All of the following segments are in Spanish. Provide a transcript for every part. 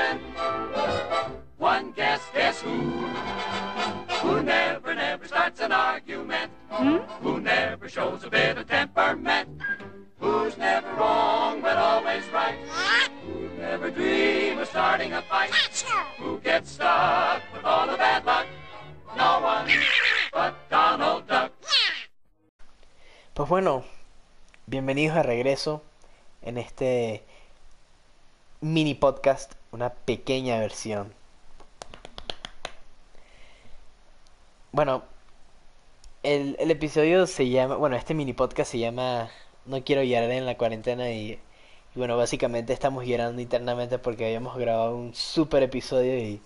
conversation. One guess, guess who? Who never, never starts an argument. Hmm? Who never shows a bit of temperament. Who's never wrong but always right. Who never dream of starting a fight. Who gets stuck with all the bad luck. No one but Donald Duck. Pues bueno, bienvenidos de regreso en este mini podcast, una pequeña versión. Bueno, el, el episodio se llama, bueno, este mini podcast se llama No quiero llorar en la cuarentena y, y bueno, básicamente estamos llorando internamente porque habíamos grabado un super episodio y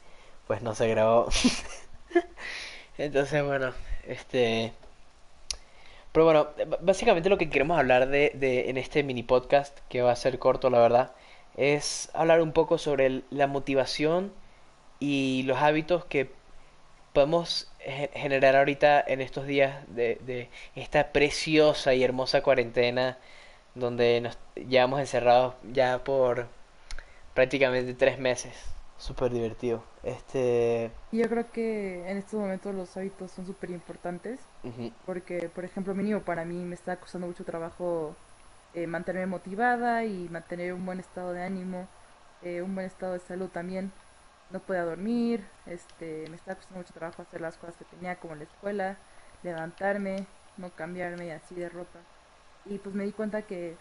pues no se grabó. Entonces, bueno, este... Pero bueno, básicamente lo que queremos hablar de, de- en este mini podcast, que va a ser corto, la verdad, es hablar un poco sobre el- la motivación y los hábitos que podemos ge- generar ahorita en estos días de, de esta preciosa y hermosa cuarentena donde nos llevamos encerrados ya por prácticamente tres meses. Súper divertido. Este... Y Yo creo que en estos momentos los hábitos son súper importantes porque, por ejemplo, mínimo para mí me está costando mucho trabajo eh, mantenerme motivada y mantener un buen estado de ánimo, eh, un buen estado de salud también. No podía dormir, este, me está costando mucho trabajo hacer las cosas que tenía como la escuela, levantarme, no cambiarme así de ropa. Y pues me di cuenta que,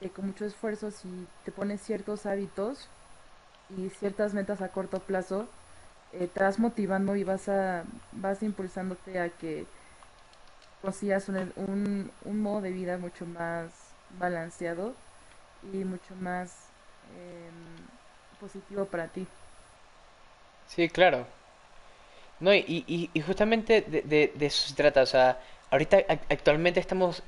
que con mucho esfuerzo si te pones ciertos hábitos y ciertas metas a corto plazo, eh, te vas motivando y vas a vas impulsándote a que consigas un, un, un modo de vida mucho más balanceado y mucho más em, positivo para ti. Sí, claro. No, y, y, y justamente de, de, de eso se trata. O sea, ahorita ac- actualmente estamos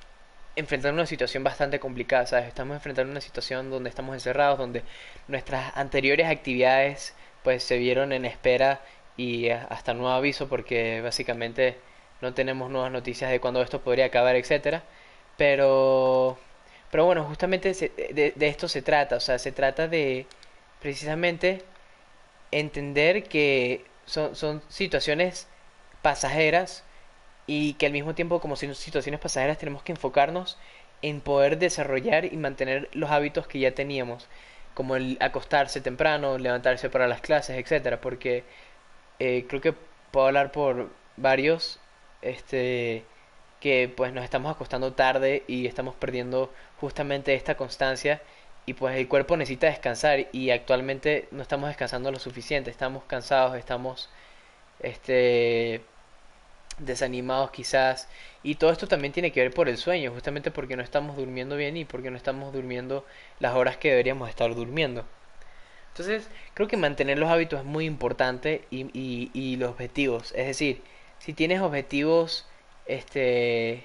enfrentando una situación bastante complicada, ¿sabes? Estamos enfrentando una situación donde estamos encerrados, donde nuestras anteriores actividades pues se vieron en espera y eh, hasta nuevo aviso porque básicamente no tenemos nuevas noticias de cuándo esto podría acabar, etcétera. Pero, pero bueno, justamente se- de, esto se trata. O sea, se trata de precisamente entender que son, son situaciones pasajeras y que al mismo tiempo como son situaciones pasajeras tenemos que enfocarnos en poder desarrollar y mantener los hábitos que ya teníamos, como el acostarse temprano, levantarse para las clases, etcétera, porque eh, creo que puedo hablar por varios, este, que pues nos estamos acostando tarde y estamos perdiendo justamente esta constancia y pues el cuerpo necesita descansar y actualmente no estamos descansando lo suficiente, estamos cansados, estamos este desanimados quizás y todo esto también tiene que ver por el sueño, justamente porque no estamos durmiendo bien y porque no estamos durmiendo las horas que deberíamos estar durmiendo. Entonces, creo que mantener los hábitos es muy importante y, y, y los objetivos, es decir, si tienes objetivos, este,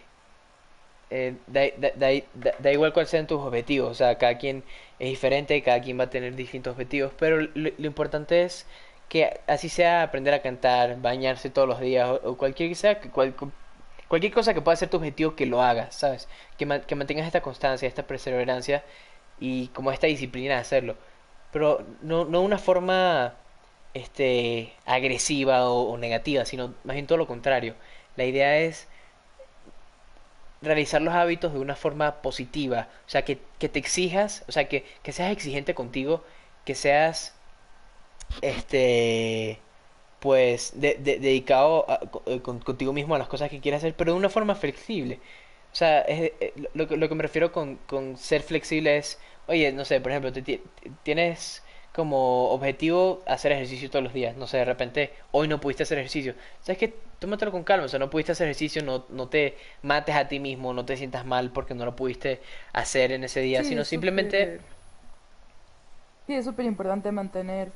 eh, da, da- da- da- igual cuáles sean tus objetivos, o sea, cada quien es diferente, cada quien va a tener distintos objetivos, pero lo, importante es que así sea aprender a cantar, bañarse todos los días o, cualquier sea, cualquier cosa que pueda ser tu objetivo, que lo hagas, ¿sabes? Que, que mantengas esta constancia, esta perseverancia y como esta disciplina de hacerlo, pero no, no una forma este, agresiva o, o negativa, sino más bien todo lo contrario. La idea es realizar los hábitos de una forma positiva, o sea, que, que te exijas, o sea, que, que seas exigente contigo, que seas, este, pues, de- de- dedicado a- eh, con- contigo mismo a las cosas que quieres hacer, pero de una forma flexible. O sea, es- eh, lo, que- lo que me refiero con, con ser flexible es, oye, no sé, por ejemplo, te ti- tienes como objetivo hacer ejercicio todos los días, no sé, de repente hoy no pudiste hacer ejercicio, ¿sabes qué? Tómatelo con calma, o sea, no pudiste hacer ejercicio, no, no te mates a ti mismo, no te sientas mal porque no lo pudiste hacer en ese día, Sí, sino simplemente... Sí, es súper importante mantener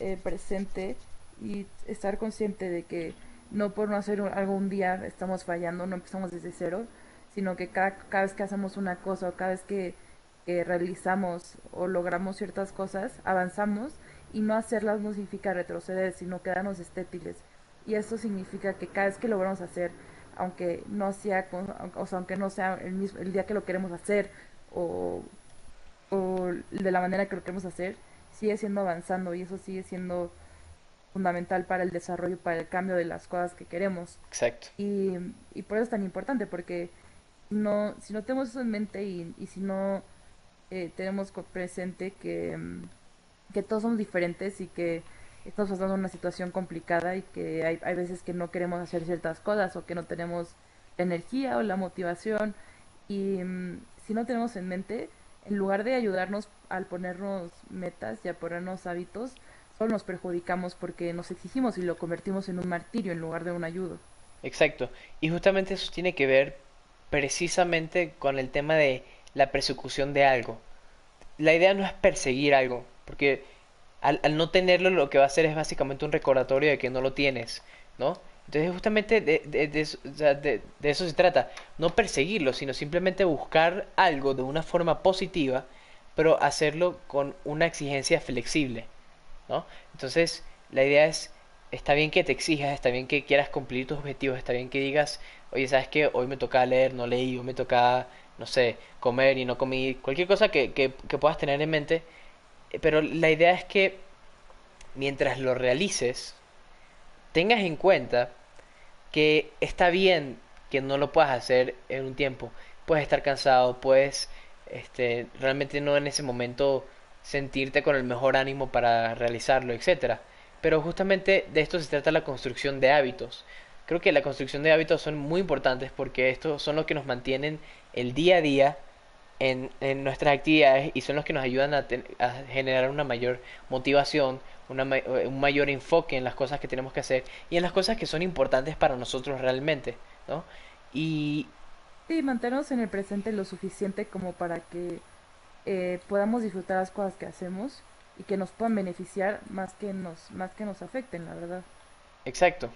eh, presente y estar consciente de que no por no hacer un- algo un día estamos fallando, no empezamos desde cero, sino que cada, cada vez que hacemos una cosa o cada vez que, que realizamos o logramos ciertas cosas, avanzamos y no hacerlas no significa retroceder, sino quedarnos estétiles. Y eso significa que cada vez que logramos hacer, aunque no sea, o sea, aunque no sea el mismo, el día que lo queremos hacer o o de la manera que lo queremos hacer, sigue siendo avanzando y eso sigue siendo fundamental para el desarrollo, para el cambio de las cosas que queremos. Exacto. Y, y por eso es tan importante, porque no, si no tenemos eso en mente y, y si no eh, tenemos presente que, que todos somos diferentes y que estamos pasando una situación complicada y que hay, hay veces que no queremos hacer ciertas cosas o que no tenemos la energía o la motivación y mm, si no tenemos en mente, en lugar de ayudarnos al ponernos metas y a ponernos hábitos, solo nos perjudicamos porque nos exigimos y lo convertimos en un martirio en lugar de un ayudo. Exacto. Y justamente eso tiene que ver precisamente con el tema de la persecución de algo. La idea no es perseguir algo, porque al, al no tenerlo lo que va a hacer es básicamente un recordatorio de que no lo tienes, ¿no? Entonces justamente de, de, de, de- eso se trata, no perseguirlo, sino simplemente buscar algo de una forma positiva, pero hacerlo con una exigencia flexible, ¿no? Entonces la idea es, está bien que te exijas, está bien que quieras cumplir tus objetivos, está bien que digas, oye, ¿sabes qué? Hoy me toca leer, no leí, hoy me toca, no sé, comer y no comí, cualquier cosa que, que, que puedas tener en mente, pero la idea es que mientras lo realices, tengas en cuenta que está bien que no lo puedas hacer en un tiempo. Puedes estar cansado, puedes este, realmente no en ese momento sentirte con el mejor ánimo para realizarlo, etcétera. Pero justamente de esto se trata la construcción de hábitos. Creo que la construcción de hábitos son muy importantes porque estos son los que nos mantienen el día a día en, en nuestras actividades y son los que nos ayudan a, ten- a generar una mayor motivación, una, eh, un mayor enfoque en las cosas que tenemos que hacer y en las cosas que son importantes para nosotros realmente, ¿no? Y Sí, mantenernos en el presente lo suficiente como para que eh, podamos disfrutar las cosas que hacemos y que nos puedan beneficiar más que nos, más que nos afecten, la verdad. exacto.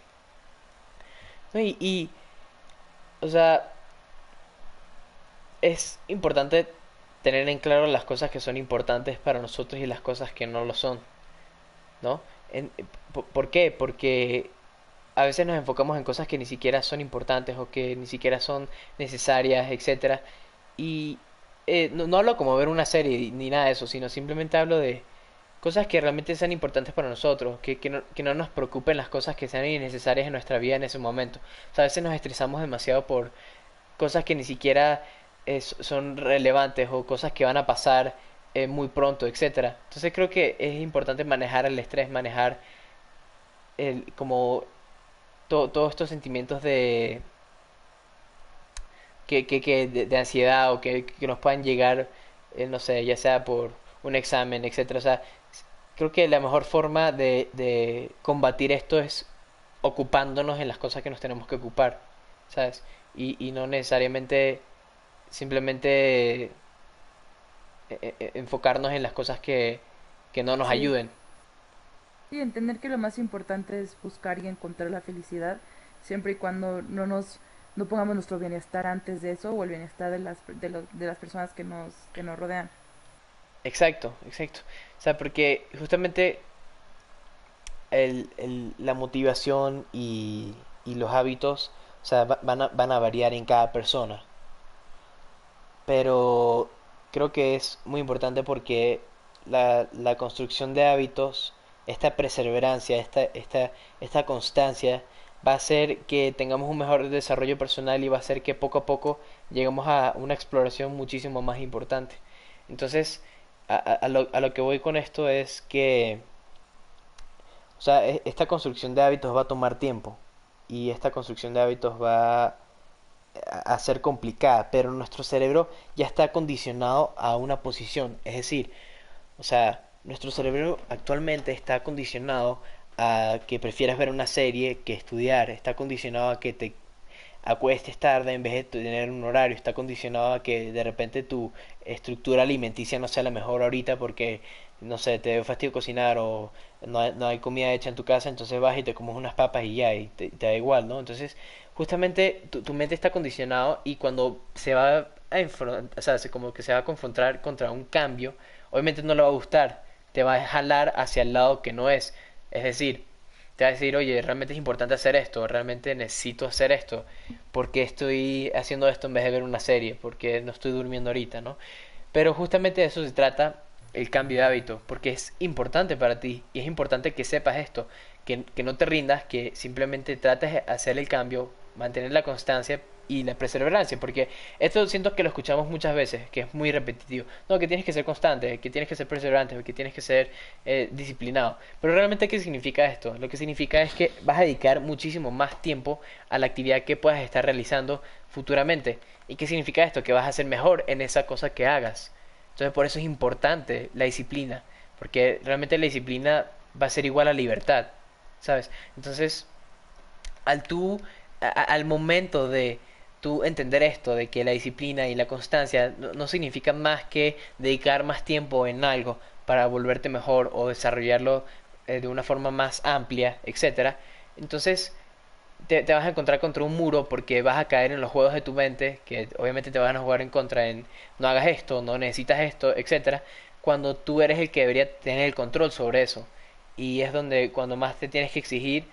Y, y, o sea, es importante tener en claro las cosas que son importantes para nosotros y las cosas que no lo son, ¿no? Po- ¿por qué? Porque a veces nos enfocamos en cosas que ni siquiera son importantes o que ni siquiera son necesarias, etcétera. Y eh, no, no hablo como ver una serie ni nada de eso, sino simplemente hablo de cosas que realmente sean importantes para nosotros, que, que no, que no nos preocupen las cosas que sean innecesarias en nuestra vida en ese momento. O sea, a veces nos estresamos demasiado por cosas que ni siquiera son relevantes o cosas que van a pasar eh, muy pronto, etcétera. Entonces creo que es importante manejar el estrés, manejar el, como to- todos estos sentimientos de que, que, que de, ansiedad o que, que nos puedan llegar, eh, no sé, ya sea por un examen, etcétera. O sea, creo que la mejor forma de, de combatir esto es ocupándonos en las cosas que nos tenemos que ocupar, ¿sabes? Y, y no necesariamente simplemente eh, eh, enfocarnos en las cosas que, que no nos Sí, ayuden. sí, entender que lo más importante es buscar y encontrar la felicidad, siempre y cuando no nos no pongamos nuestro bienestar antes de eso o el bienestar de las de los, de las personas que nos que nos rodean. Exacto, exacto. O sea, porque justamente el, el- la motivación y, y los hábitos, o sea, va- van a, van a variar en cada persona. Pero creo que es muy importante porque la, la construcción de hábitos, esta perseverancia, esta, esta, esta constancia, va a hacer que tengamos un mejor desarrollo personal y va a hacer que poco a poco lleguemos a una exploración muchísimo más importante. Entonces, a, a- lo, a lo que voy con esto es que, o sea, e- esta construcción de hábitos va a tomar tiempo y esta construcción de hábitos va a ser complicada, pero nuestro cerebro ya está condicionado a una posición, es decir, o sea, nuestro cerebro actualmente está condicionado a que prefieras ver una serie que estudiar, está condicionado a que te acuestes tarde en vez de tener un horario, está condicionado a que de repente tu estructura alimenticia no sea la mejor ahorita porque, no sé, te dio fastidio cocinar o no hay, no hay comida hecha en tu casa, entonces vas y te comes unas papas y ya, y te, te da igual, ¿no? Entonces, justamente tu, mente está condicionado y cuando se va a enfrentar, como que se va a confrontar contra un cambio, obviamente no le va a gustar, te va a jalar hacia el lado que no es, es decir, te va a decir, oye, realmente es importante hacer esto, realmente necesito hacer esto, porque estoy haciendo esto en vez de ver una serie, porque no estoy durmiendo ahorita, ¿no? Pero justamente de eso se trata el cambio de hábito, porque es importante para ti y es importante que sepas esto, que, que no te rindas, que simplemente trates de hacer el cambio, mantener la constancia y la perseverancia, porque esto siento que lo escuchamos muchas veces, que es muy repetitivo. No, que tienes que ser constante, que tienes que ser perseverante, que tienes que ser eh, disciplinado. Pero realmente, ¿qué significa esto? Lo que significa es que vas a dedicar muchísimo más tiempo a la actividad que puedas estar realizando futuramente. ¿Y qué significa esto? Que vas a ser mejor en esa cosa que hagas. Entonces, por eso es importante la disciplina, porque realmente la disciplina va a ser igual a libertad, ¿sabes? Entonces, al tú, al momento de tú entender esto, de que la disciplina y la constancia no, no significan más que dedicar más tiempo en algo para volverte mejor o desarrollarlo eh, de una forma más amplia, etcétera. Entonces, te, te, vas a encontrar contra un muro porque vas a caer en los juegos de tu mente, que obviamente te van a jugar en contra en no hagas esto, no necesitas esto, etcétera, cuando tú eres el que debería tener el control sobre eso. Y es donde cuando más te tienes que exigir,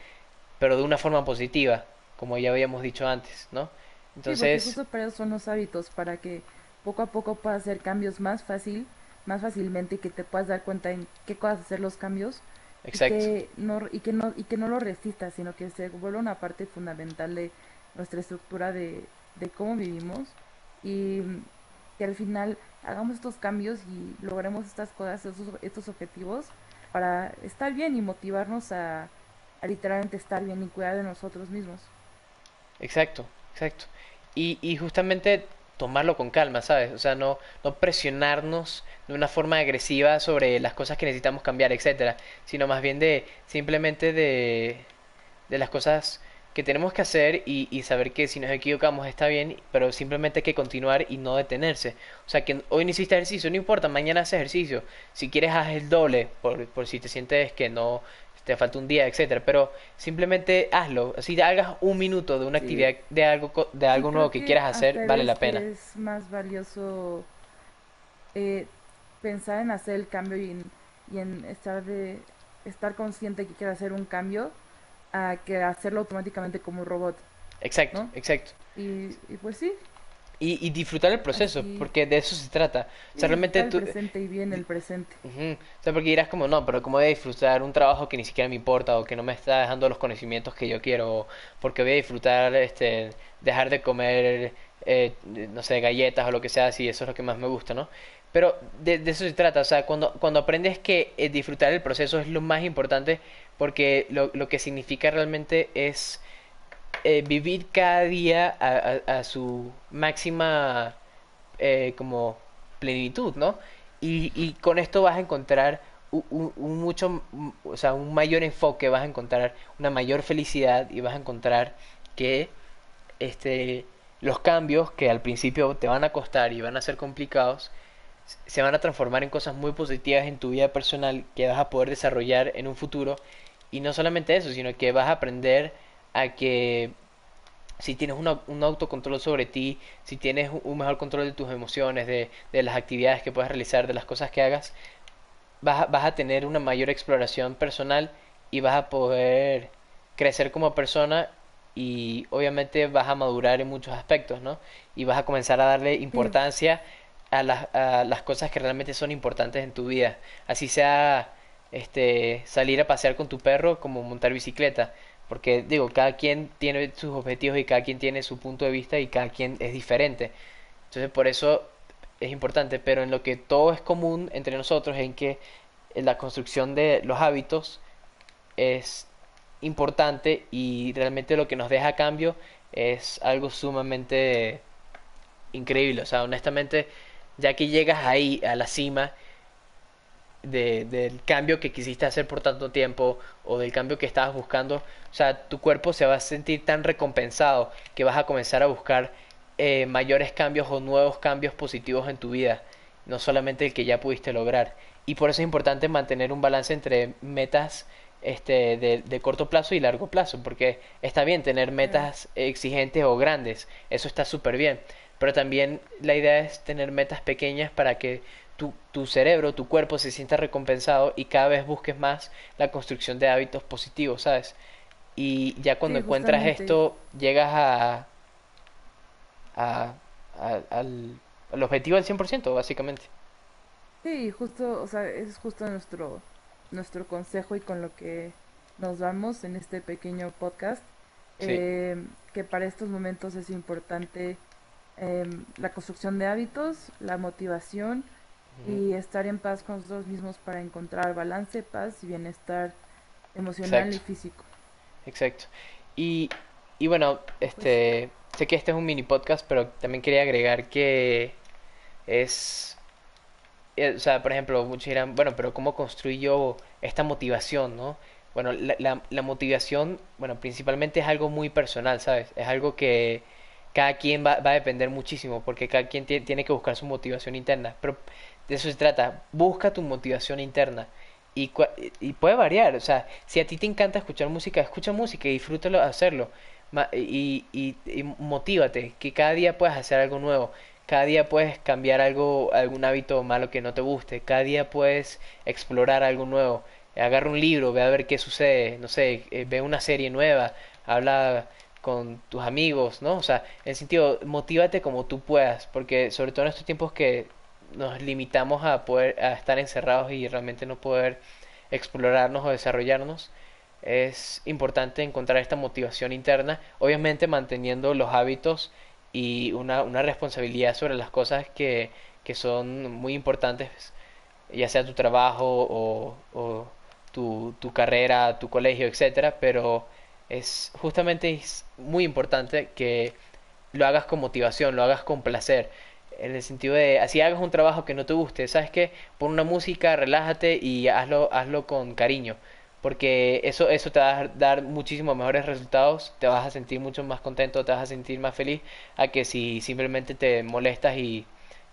pero de una forma positiva, como ya habíamos dicho antes, ¿no? Entonces, sí, justo para eso son los hábitos, para que poco a poco puedas hacer cambios más fácil, más fácilmente y que te puedas dar cuenta en qué cosas hacer los cambios Exacto. Y que no y que no y que no lo resistas, sino que se vuelva una parte fundamental de nuestra estructura de, de cómo vivimos y que al final hagamos estos cambios y logremos estas cosas, estos, estos objetivos para estar bien y motivarnos a, a literalmente estar bien y cuidar de nosotros mismos. Exacto, exacto. Y, y justamente tomarlo con calma, ¿sabes? O sea, no, no presionarnos de una forma agresiva sobre las cosas que necesitamos cambiar, etcétera, sino más bien de simplemente de, de las cosas que tenemos que hacer y, y, saber que si nos equivocamos está bien, pero simplemente hay que continuar y no detenerse. O sea, que hoy no hiciste ejercicio, no importa, mañana haces ejercicio. Si quieres, haz el doble, por, por si te sientes que no, te falta un día, etcétera, pero simplemente hazlo, si hagas un minuto de una sí. actividad de algo de algo nuevo que, que quieras hacer, vale la pena. Es más valioso eh, pensar en hacer el cambio y en, y en estar de estar consciente que quieres hacer un cambio a que hacerlo automáticamente como un robot. Exacto, ¿no? exacto. Y, y pues sí, y, y, disfrutar el proceso, Así. porque de eso se trata. O sea, realmente el tú... presente y bien el presente. Uh -huh. O sea, porque dirás como, no, pero ¿cómo voy a disfrutar un trabajo que ni siquiera me importa o que no me está dejando los conocimientos que yo quiero? O porque voy a disfrutar, este, dejar de comer, eh, no sé, galletas o lo que sea, si eso es lo que más me gusta, ¿no? Pero de, de eso se trata, o sea, cuando, cuando aprendes que eh, disfrutar el proceso es lo más importante, porque lo, lo que significa realmente es eh, vivir cada día a, a, su máxima eh, como plenitud, ¿no? Y, y, con esto vas a encontrar un, un, mucho, o sea, un mayor enfoque, vas a encontrar una mayor felicidad y vas a encontrar que este, los cambios que al principio te van a costar y van a ser complicados, se van a transformar en cosas muy positivas en tu vida personal que vas a poder desarrollar en un futuro. Y no solamente eso, sino que vas a aprender a que si tienes una, un autocontrol sobre ti, si tienes un mejor control de tus emociones, de, de las actividades que puedas realizar, de las cosas que hagas, vas a, vas a tener una mayor exploración personal y vas a poder crecer como persona y obviamente vas a madurar en muchos aspectos, ¿no? Y vas a comenzar a darle importancia a las, a las cosas que realmente son importantes en tu vida. Así sea este salir a pasear con tu perro como montar bicicleta porque digo, cada quien tiene sus objetivos y cada quien tiene su punto de vista y cada quien es diferente. Entonces por eso es importante, pero en lo que todo es común entre nosotros en que la construcción de los hábitos es importante y realmente lo que nos deja a cambio es algo sumamente increíble. O sea, honestamente, ya que llegas ahí a la cima, de, del cambio que quisiste hacer por tanto tiempo o del cambio que estabas buscando, o sea, tu cuerpo se va a sentir tan recompensado que vas a comenzar a buscar eh, mayores cambios o nuevos cambios positivos en tu vida, no solamente el que ya pudiste lograr. Y por eso es importante mantener un balance entre metas este, de, de, corto plazo y largo plazo, porque está bien tener metas exigentes o grandes, eso está súper bien, pero también la idea es tener metas pequeñas para que tu, tu, cerebro, tu cuerpo se sienta recompensado y cada vez busques más la construcción de hábitos positivos, ¿sabes? Y ya cuando sí, encuentras esto, llegas a, a, a, al, al objetivo del 100%, básicamente. Sí, justo, o sea, es justo nuestro, nuestro consejo y con lo que nos vamos en este pequeño podcast, Sí, eh, que para estos momentos es importante em, la construcción de hábitos, la motivación y estar en paz con nosotros mismos para encontrar balance, paz y bienestar emocional y físico. exacto. Y, y bueno, Pues este, sé que este es un mini podcast, pero también quería agregar que es eh, o sea, por ejemplo, muchos dirán, bueno, pero ¿cómo construyo esta motivación, no? Bueno, la, la, la motivación, bueno, principalmente es algo muy personal, ¿sabes? Es algo que cada quien va, va a depender muchísimo, porque cada quien tie- tiene que buscar su motivación interna. Pero de eso se trata, busca tu motivación interna. Y, y puede variar, o sea, si a ti te encanta escuchar música, escucha música y disfrútalo hacerlo. Y, y, y motívate, que cada día puedas hacer algo nuevo. Cada día puedes cambiar algo, algún hábito malo que no te guste. Cada día puedes explorar algo nuevo. Agarra un libro, ve a ver qué sucede. No sé, eh, ve una serie nueva. Habla con tus amigos, ¿no? O sea, en el sentido, motívate como tú puedas. Porque sobre todo en estos tiempos que nos limitamos a poder, a estar encerrados y realmente no poder explorarnos o desarrollarnos, es importante encontrar esta motivación interna, obviamente manteniendo los hábitos y una, una responsabilidad sobre las cosas que, que son muy importantes, ya sea tu trabajo o, tu, tu carrera, tu colegio, etcétera, pero es justamente muy importante que lo hagas con motivación, lo hagas con placer. En el sentido de, así hagas un trabajo que no te guste, ¿sabes qué? Pon una música, relájate y hazlo, hazlo con cariño. Porque eso, eso te va a dar muchísimos mejores resultados, te vas a sentir mucho más contento, te vas a sentir más feliz, a que si simplemente te molestas y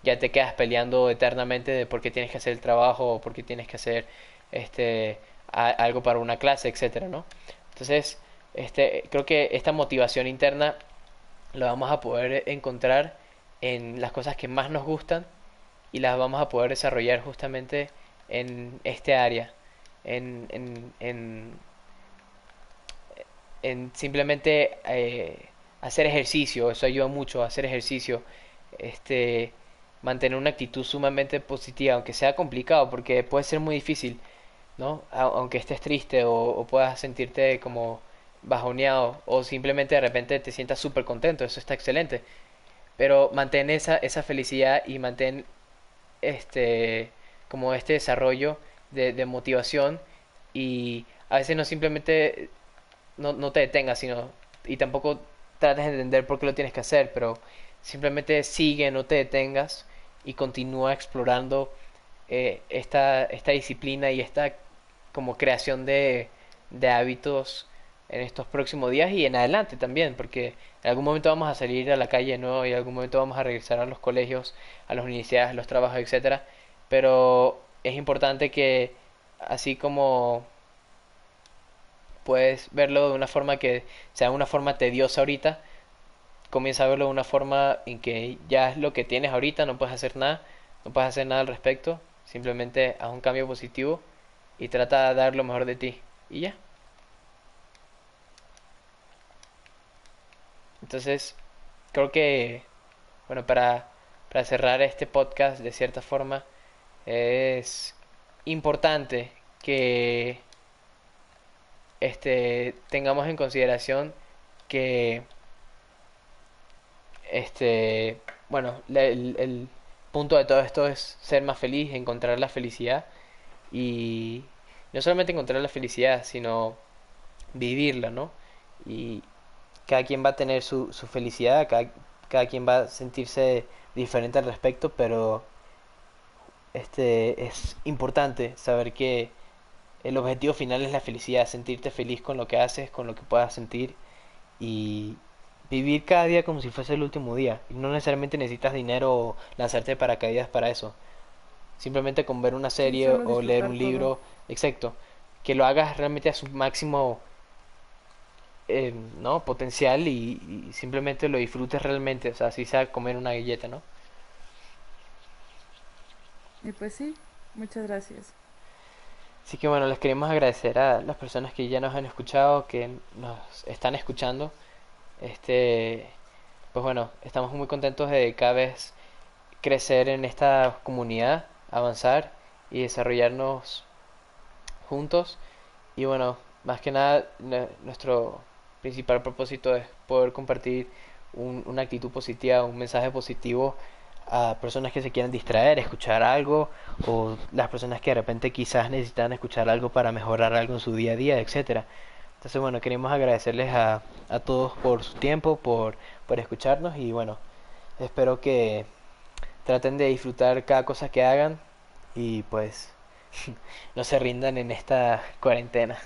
ya te quedas peleando eternamente de por qué tienes que hacer el trabajo o por qué tienes que hacer este algo para una clase, etcétera, ¿no? Entonces, este, creo que esta motivación interna lo vamos a poder encontrar en las cosas que más nos gustan y las vamos a poder desarrollar justamente en este área, en, en, en, en simplemente eh, hacer ejercicio, eso ayuda mucho hacer ejercicio, este, mantener una actitud sumamente positiva, aunque sea complicado, porque puede ser muy difícil, ¿no? Aunque estés triste o, o puedas sentirte como bajoneado o simplemente de repente te sientas súper contento, eso está excelente. Pero mantén esa, esa felicidad y mantén este como este desarrollo de, motivación y a veces no simplemente no, no te detengas, sino y tampoco trates de entender por qué lo tienes que hacer, pero simplemente sigue, no te detengas y continúa explorando eh, esta, esta disciplina y esta como creación de, de hábitos en estos próximos días y en adelante también, porque en algún momento vamos a salir a la calle de y en algún momento vamos a regresar a los colegios, a las universidades, a los trabajos, etcétera, pero es importante que así como puedes verlo de una forma que sea una forma tediosa ahorita, comienza a verlo de una forma en que ya es lo que tienes ahorita, no puedes hacer nada, no puedes hacer nada al respecto, simplemente haz un cambio positivo y trata de dar lo mejor de ti y ya. Entonces, creo que, bueno, para, para cerrar este podcast de cierta forma, es importante que este, tengamos en consideración que, este, bueno, el, el punto de todo esto es ser más feliz, encontrar la felicidad y no solamente encontrar la felicidad, sino vivirla, ¿no? Y cada quien va a tener su, su felicidad, cada, cada quien va a sentirse diferente al respecto, pero este es importante saber que el objetivo final es la felicidad, sentirte feliz con lo que haces, con lo que puedas sentir y vivir cada día como si fuese el último día. Y no necesariamente necesitas dinero o lanzarte de paracaídas para eso. Simplemente con ver una serie o leer un todo. libro, exacto, que lo hagas realmente a su máximo eh, ¿no? potencial y, y simplemente lo disfrutes realmente, o sea, así sea comer una galleta, ¿no? Y pues sí, muchas gracias. Así que bueno, les queremos agradecer a las personas que ya nos han escuchado, que nos están escuchando. Este, pues bueno, estamos muy contentos de cada vez crecer en esta comunidad. avanzar y desarrollarnos juntos. Y bueno, más que nada, nuestro principal propósito es poder compartir una actitud positiva, un mensaje positivo a personas que se quieran distraer, escuchar algo, o las personas que de repente quizás necesitan escuchar algo para mejorar algo en su día a día, etcétera. Entonces, bueno, queremos agradecerles a, a todos por su tiempo, por, por escucharnos y bueno, espero que traten de disfrutar cada cosa que hagan y pues no se rindan en esta cuarentena.